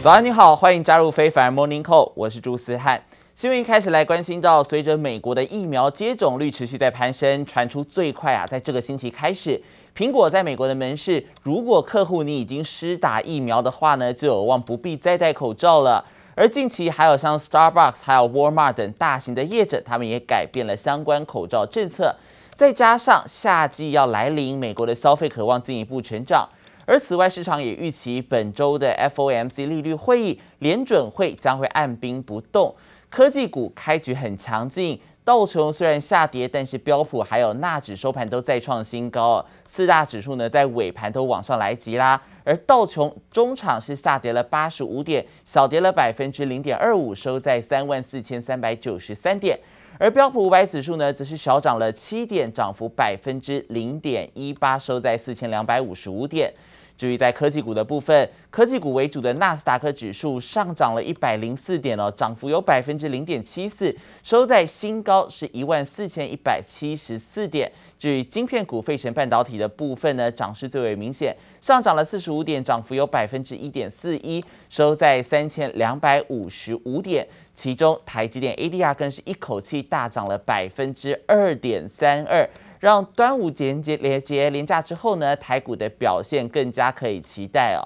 早安，你好，欢迎加入非凡 Morning Call，我是朱思翰。新闻一开始来关心到，随着美国的疫苗接种率持续在攀升，传出最快啊，在这个星期开始，苹果在美国的门市，如果客户你已经施打疫苗的话呢，就有望不必再戴口罩了。而近期还有像 Starbucks、还有 Walmart 等大型的业者，他们也改变了相关口罩政策。再加上夏季要来临，美国的消费渴望进一步成长。而此外，市场也预期本周的 FOMC 利率会议，联准会将会按兵不动。科技股开局很强劲，道琼虽然下跌，但是标普还有纳指收盘都再创新高，四大指数呢在尾盘都往上来急啦。而道琼中场是下跌了八十五点，小跌了百分之零点二五，收在三万四千三百九十三点。而标普五百指数呢，则是小涨了七点，涨幅百分之零点一八，收在四千两百五十五点。至于在科技股的部分，科技股为主的纳斯达克指数上涨了一百零四点哦，涨幅有百分之零点七四，收在新高是一万四千一百七十四点。至于晶片股费城半导体的部分呢，涨势最为明显，上涨了四十五点，涨幅有百分之一点四一，收在三千两百五十五点。其中台积电 ADR 更是一口气大涨了百分之二点三二。让端午节节连节连假之后呢，台股的表现更加可以期待哦。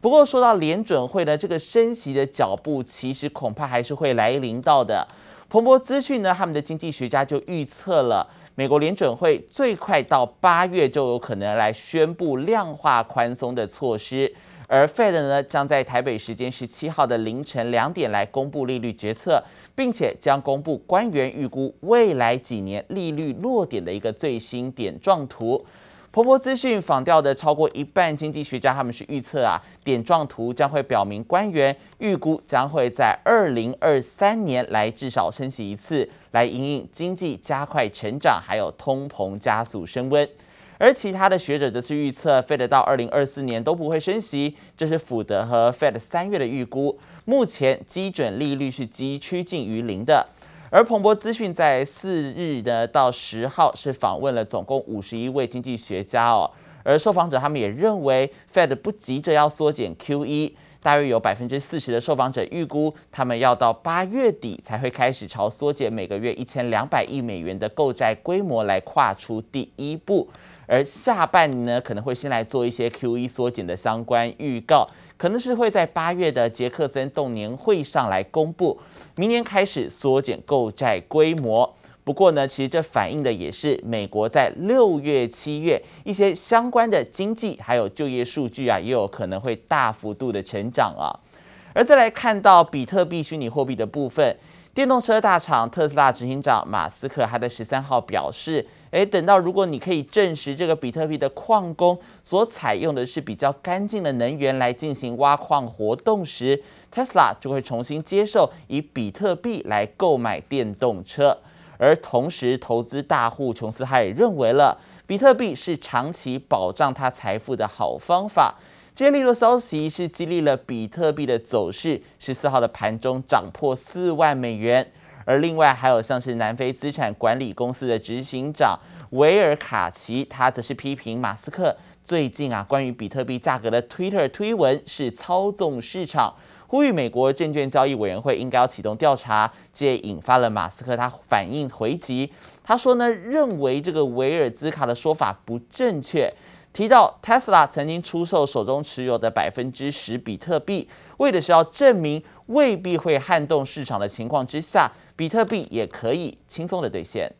不过说到联准会呢，这个升息的脚步其实恐怕还是会来临到的。彭博资讯呢，他们的经济学家就预测了，美国联准会最快到八月就有可能来宣布量化宽松的措施。而 Fed 呢，将在台北时间十七号的凌晨两点来公布利率决策，并且将公布官员预估未来几年利率落点的一个最新点状图。彭博资讯访调的超过一半经济学家，他们是预测啊，点状图将会表明官员预估将会在二零二三年来至少升息一次，来因应经济加快成长，还有通膨加速升温。而其他的学者则是预测，Fed 到二零二四年都不会升息，这是福德和 Fed 三月的预估。目前基准利率是几趋近于零的。而彭博资讯在四日的到十号是访问了总共五十一位经济学家哦，而受访者他们也认为，Fed 不急着要缩减 QE，大约有百分之四十的受访者预估，他们要到八月底才会开始朝缩减每个月一千两百亿美元的购债规模来跨出第一步。而下半年呢，可能会先来做一些 QE 缩减的相关预告，可能是会在八月的杰克森动年会上来公布，明年开始缩减购债规模。不过呢，其实这反映的也是美国在六月、七月一些相关的经济还有就业数据啊，也有可能会大幅度的成长啊。而再来看到比特币虚拟货币的部分。电动车大厂特斯拉执行长马斯克，他在十三号表示，诶，等到如果你可以证实这个比特币的矿工所采用的是比较干净的能源来进行挖矿活动时，特斯拉就会重新接受以比特币来购买电动车。而同时，投资大户琼斯他也认为了，比特币是长期保障他财富的好方法。这利多消息是激励了比特币的走势，十四号的盘中涨破四万美元。而另外还有像是南非资产管理公司的执行长维尔卡奇，他则是批评马斯克最近啊关于比特币价格的 Twitter 推文是操纵市场，呼吁美国证券交易委员会应该要启动调查，这也引发了马斯克他反应回击，他说呢认为这个维尔兹卡的说法不正确。提到 Tesla 曾经出售手中持有的百分之十比特币，为的是要证明未必会撼动市场的情况之下，比特币也可以轻松的兑现。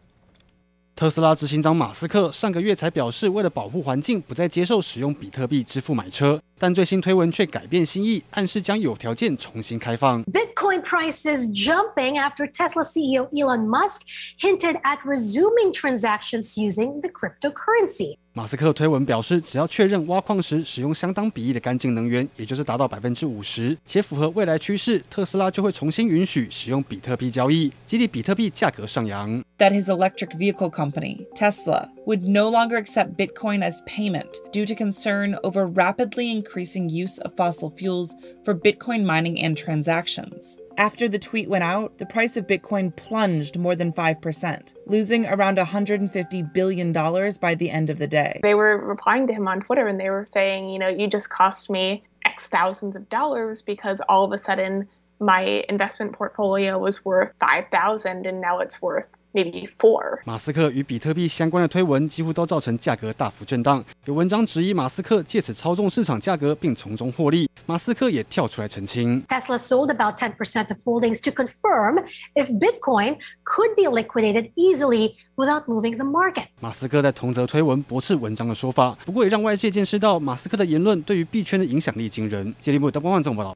特斯拉执行长马斯克上个月才表示，为了保护环境，不再接受使用比特币支付买车，但最新推文却改变心意，暗示将有条件重新开放。Bitcoin prices jumping after Tesla CEO Elon Musk hinted at resuming transactions using the cryptocurrency. 马斯克推文表示，只要确认挖矿时使用相当比例的干净能源，也就是达到百分之五十，且符合未来趋势，特斯拉就会重新允许使用比特币交易，激励比特币价格上扬。That his electric vehicle company, Tesla, would no longer accept Bitcoin as payment due to concern over rapidly increasing use of fossil fuels for Bitcoin mining and transactions. After the tweet went out, the price of Bitcoin plunged more than 5%, losing around $150 billion by the end of the day. They were replying to him on Twitter and they were saying, you know, you just cost me X thousands of dollars because all of a sudden my investment portfolio was worth five thousand and now it's worth maybe four。马斯克与比特币相关的推文几乎都造成价格大幅震荡，有文章质疑马斯克借此操纵市场价格并从中获利。马斯克也跳出来澄清：Tesla sold about 10% of holdings to confirm if Bitcoin could be liquidated easily without moving the market。马斯克在同则推文驳斥文章的说法，不过也让外界见识到马斯克的言论对于币圈的影响力惊人。接力部的官网总报道。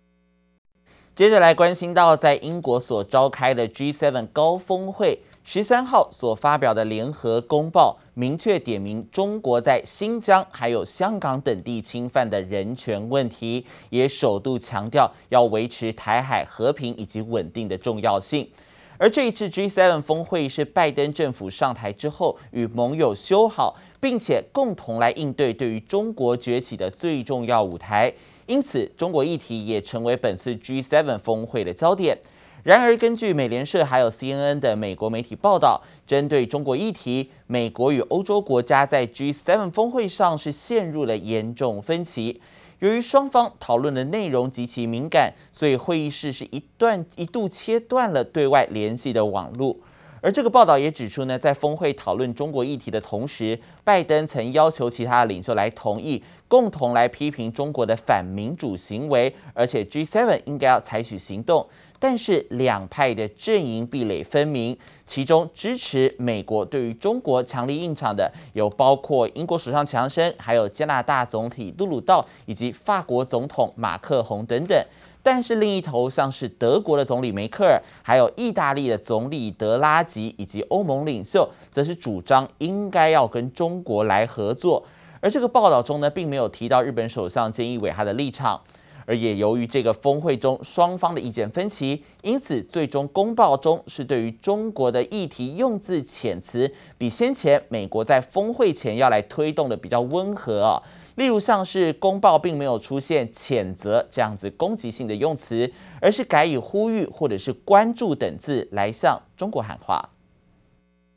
接着来关心到，在英国所召开的 G7 高峰会十三号所发表的联合公报，明确点名中国在新疆还有香港等地侵犯的人权问题，也首度强调要维持台海和平以及稳定的重要性。而这一次 G7 峰会是拜登政府上台之后与盟友修好，并且共同来应对对于中国崛起的最重要舞台。因此，中国议题也成为本次 G7 峰会的焦点。然而，根据美联社还有 CNN 的美国媒体报道，针对中国议题，美国与欧洲国家在 G7 峰会上是陷入了严重分歧。由于双方讨论的内容极其敏感，所以会议室是一段一度切断了对外联系的网络。而这个报道也指出呢，在峰会讨论中国议题的同时，拜登曾要求其他领袖来同意，共同来批评中国的反民主行为，而且 G7 应该要采取行动。但是两派的阵营壁垒分明，其中支持美国对于中国强力硬场的有包括英国首相强生，还有加拿大总统杜鲁道以及法国总统马克宏等等。但是另一头，像是德国的总理梅克尔，还有意大利的总理德拉吉，以及欧盟领袖，则是主张应该要跟中国来合作。而这个报道中呢，并没有提到日本首相菅义伟他的立场。而也由于这个峰会中双方的意见分歧，因此最终公报中是对于中国的议题用字遣词，比先前美国在峰会前要来推动的比较温和啊。例如像是公报并没有出现谴责这样子攻击性的用词，而是改以呼吁或者是关注等字来向中国喊话。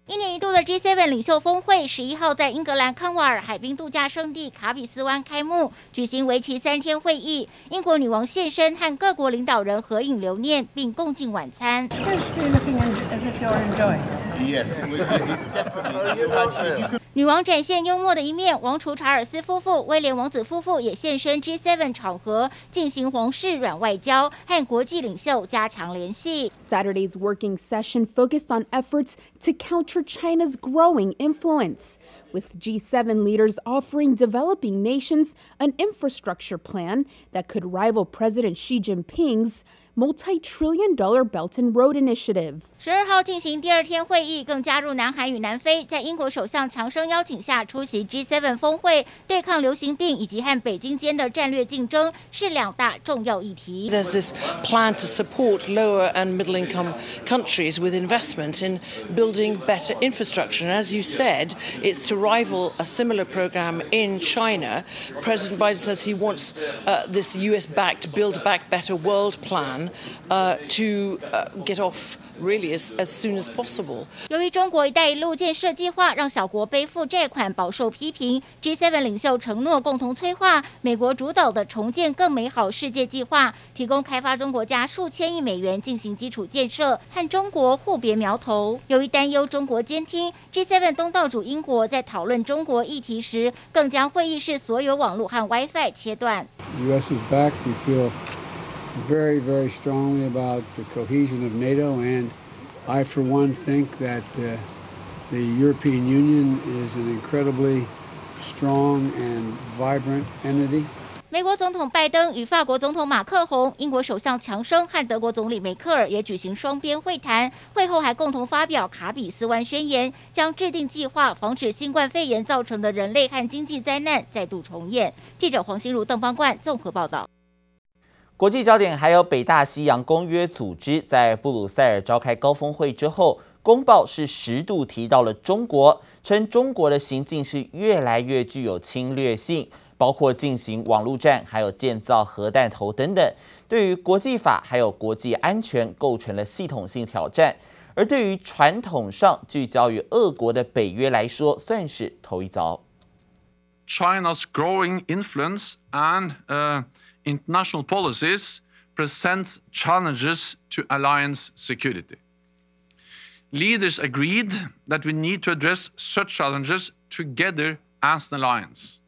一年一度的 G7 领袖峰会十一号在英格兰康沃尔海滨度假胜地卡比斯湾开幕，举行为期三天会议。英国女王现身和各国领导人合影留念，并共进晚餐。女王展现幽默的一面，王储查尔斯夫妇、威廉王子夫妇也现身 G7 场合，进行皇室软外交，和国际领袖加强联系。Saturday's working session focused on efforts to counter China's growing influence, with G7 leaders offering developing nations an infrastructure plan that could rival President Xi Jinping's multi-trillion dollar Belt and Road Initiative。十二号进行第二天会议，更加入南韩与南非，在英国首相强生邀请下出席 G7 峰会，对抗流行病以及和北京间的战略竞争是两大重要议题。There's this plan to support lower and middle income countries with investment in building better infrastructure. And as you said, it's to rival a similar program in China. President Biden says he wants uh, this US-backed Build Back Better World plan. Uh, to uh, get off really as as soon as possible. 由于中国“一带一路”建设计划让小国背负债款饱受批评，G7 领袖承诺共同催化美国主导的重建更美好世界计划，提供开发中国家数千亿美元进行基础建设，和中国互别苗头。由于担忧中国监听，G7 东道主英国在讨论中国议题时，更将会议室所有网络和 WiFi 切断。US is back. We feel very, very strongly about the cohesion of NATO, and I, for one, think that uh, the European Union is an incredibly strong and vibrant entity. 美国总统拜登与法国总统马克宏、英国首相强生和德国总理梅克尔也举行双边会谈，会后还共同发表卡比斯湾宣言，将制定计划防止新冠肺炎造成的人类和经济灾难再度重演。记者黄心如、邓邦冠综合报道。国际焦点还有北大西洋公约组织在布鲁塞尔召开高峰会之后，公报是十度提到了中国，称中国的行径是越来越具有侵略性，包括进行网络战，还有建造核弹头等等，对于国际法还有国际安全构成了系统性挑战。而对于传统上聚焦于俄国的北约来说，算是头一遭。China's growing influence and, uh international policies presents challenges to alliance security. Leaders agreed that we need to address such challenges together as an alliance,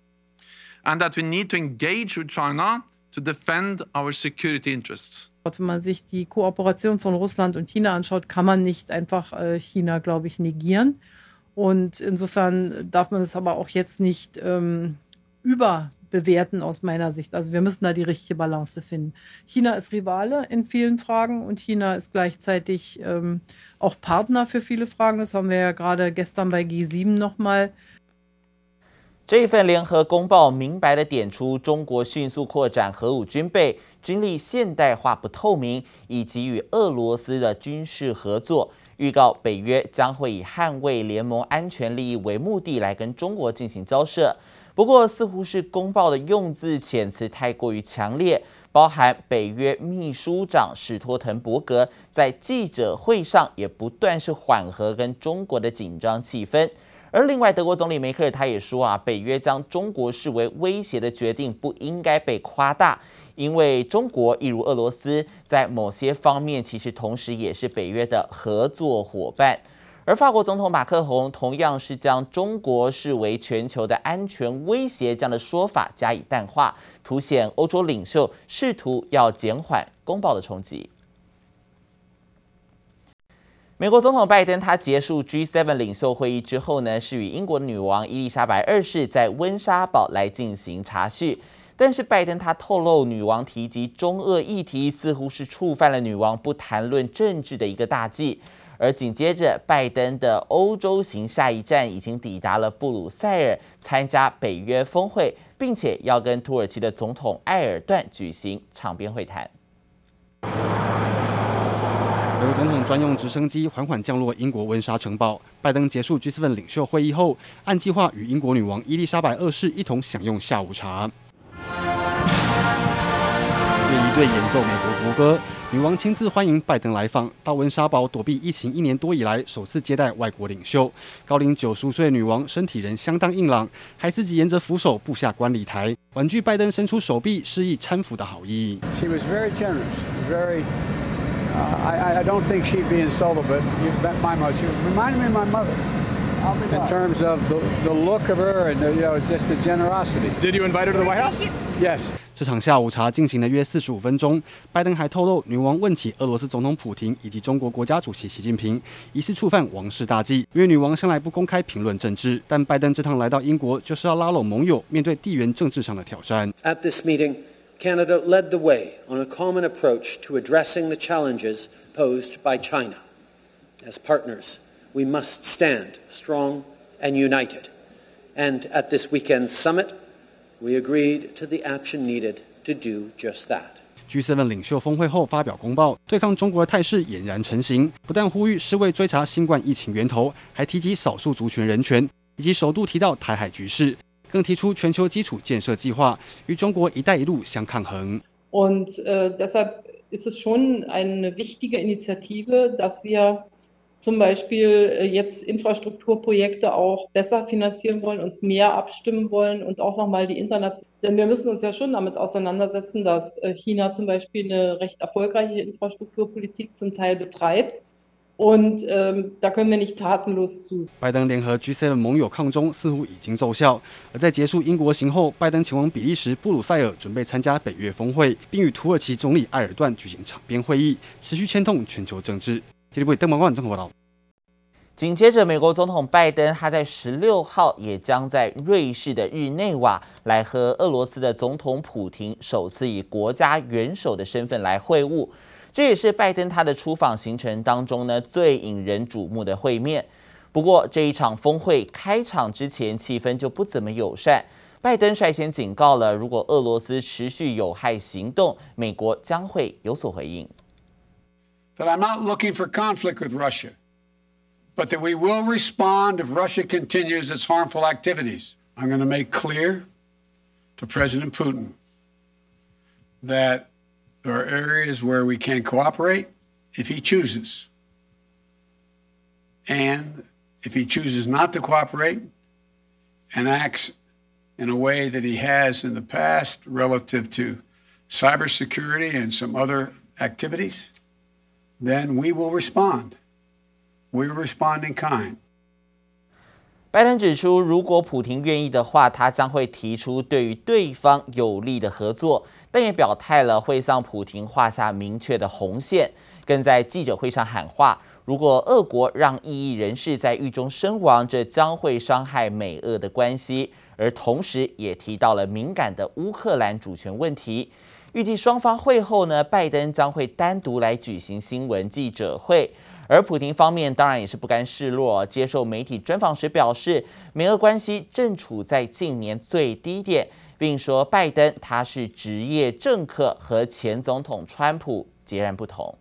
And that we need to engage with China to defend our security interests. Wenn man sich die Kooperation von Russland und China anschaut, kann man nicht einfach äh, China, glaube ich, negieren. Und insofern darf man es aber auch jetzt nicht ähm, überbewerten aus meiner Sicht. Also wir müssen da die richtige Balance finden. China ist Rivale in vielen Fragen und China ist gleichzeitig ähm, auch Partner für viele Fragen. Das haben wir ja gerade gestern bei G7 nochmal 这一份联合公报明白地点出中国迅速扩展核武军备、军力现代化不透明，以及与俄罗斯的军事合作，预告北约将会以捍卫联盟安全利益为目的来跟中国进行交涉。不过，似乎是公报的用字遣词太过于强烈，包含北约秘书长史托滕伯格在记者会上也不断是缓和跟中国的紧张气氛。而另外，德国总理梅克尔他也说啊，北约将中国视为威胁的决定不应该被夸大，因为中国一如俄罗斯，在某些方面其实同时也是北约的合作伙伴。而法国总统马克宏同样是将中国视为全球的安全威胁这样的说法加以淡化，凸显欧洲领袖试图要减缓公报的冲击。美国总统拜登他结束 G7 领袖会议之后呢，是与英国女王伊丽莎白二世在温莎堡来进行茶叙。但是拜登他透露，女王提及中俄议题似乎是触犯了女王不谈论政治的一个大忌。而紧接着，拜登的欧洲行下一站已经抵达了布鲁塞尔，参加北约峰会，并且要跟土耳其的总统埃尔段举行场边会谈。由总统专用直升机缓缓降落英国温莎城堡。拜登结束 G7 领袖会议后，按计划与英国女王伊丽莎白二世一同享用下午茶。乐队演奏美国国歌，女王亲自欢迎拜登来访。到温莎堡躲避疫情一年多以来，首次接待外国领袖。高龄九十五岁的女王身体仍相当硬朗，还自己沿着扶手步下观礼台，婉拒拜登伸出手臂示意搀扶的好意。She was very generous, very I, I don't think she'd be insulted, but you met my mother. She reminded me of my mother in terms of the, the look of her and the, you know just the generosity. Did you invite her to the White House? Yes. 这场下午茶进行了约四十五分钟，拜登还透露，女王问起俄罗斯总统普京以及中国国家主席习近平，疑似触犯王室大忌。因为女王向来不公开评论政治，但拜登这趟来到英国就是要拉拢盟友，面对地缘政治上的挑战。At this meeting. Canada led the way on a common approach to addressing the challenges posed by China. As partners, we must stand strong and united. And at this weekend's summit, we agreed to the action needed to do just that. G7 领袖峰会后发表公报，对抗中国的态势俨然成型，不但呼吁世卫追查新冠疫情源头，还提及少数族群人权，以及首度提到台海局势。 更提出全球基础建设计划，与中国“一带一路”相抗衡。Und deshalb ist es schon eine wichtige Initiative, dass wir zum Beispiel jetzt Infrastrukturprojekte auch besser finanzieren wollen, uns mehr abstimmen wollen und auch nochmal die internationalen. Denn wir müssen uns ja schon damit auseinandersetzen, dass China zum Beispiel eine recht erfolgreiche Infrastrukturpolitik zum Teil betreibt. Und ähm, da können wir nicht tatenlos zusehen。拜登联合 G7 盟友抗中似乎已经奏效。而在结束英国行后，拜登前往比利时布鲁塞尔，准备参加北约峰会，并与土耳其总理埃尔段举行场边会议，持续牵动全球政治。这里为邓文综合报道。紧接着，美国总统拜登他在十六号也将在瑞士的日内瓦来和俄罗斯的总统普廷首次以国家元首的身份来会晤。这也是拜登他的出访行程当中呢最引人瞩目的会面。不过这一场峰会开场之前气氛就不怎么友善。拜登率先警告了，如果俄罗斯持续有害行动，美国将会有所回应。That I'm not looking for conflict with Russia, but that we will respond if Russia continues its harmful activities. I'm going to make clear to President Putin that. There are areas where we can cooperate if he chooses. And if he chooses not to cooperate and acts in a way that he has in the past relative to cybersecurity and some other activities, then we will respond. We will respond in kind. 拜登指出，如果普廷愿意的话，他将会提出对于对方有利的合作， 但也表态了会向普廷画下明确的红线，更在记者会上喊话：如果俄国让异议人士在狱中身亡，这将会伤害美俄的关系。而同时也提到了敏感的乌克兰主权问题。预计双方会后呢，拜登将会单独来举行新闻记者会。而普廷方面当然也是不甘示弱，接受媒体专访时表示，美俄关系正处在近年最低点，并说拜登他是职业政客，和前总统川普截然不同。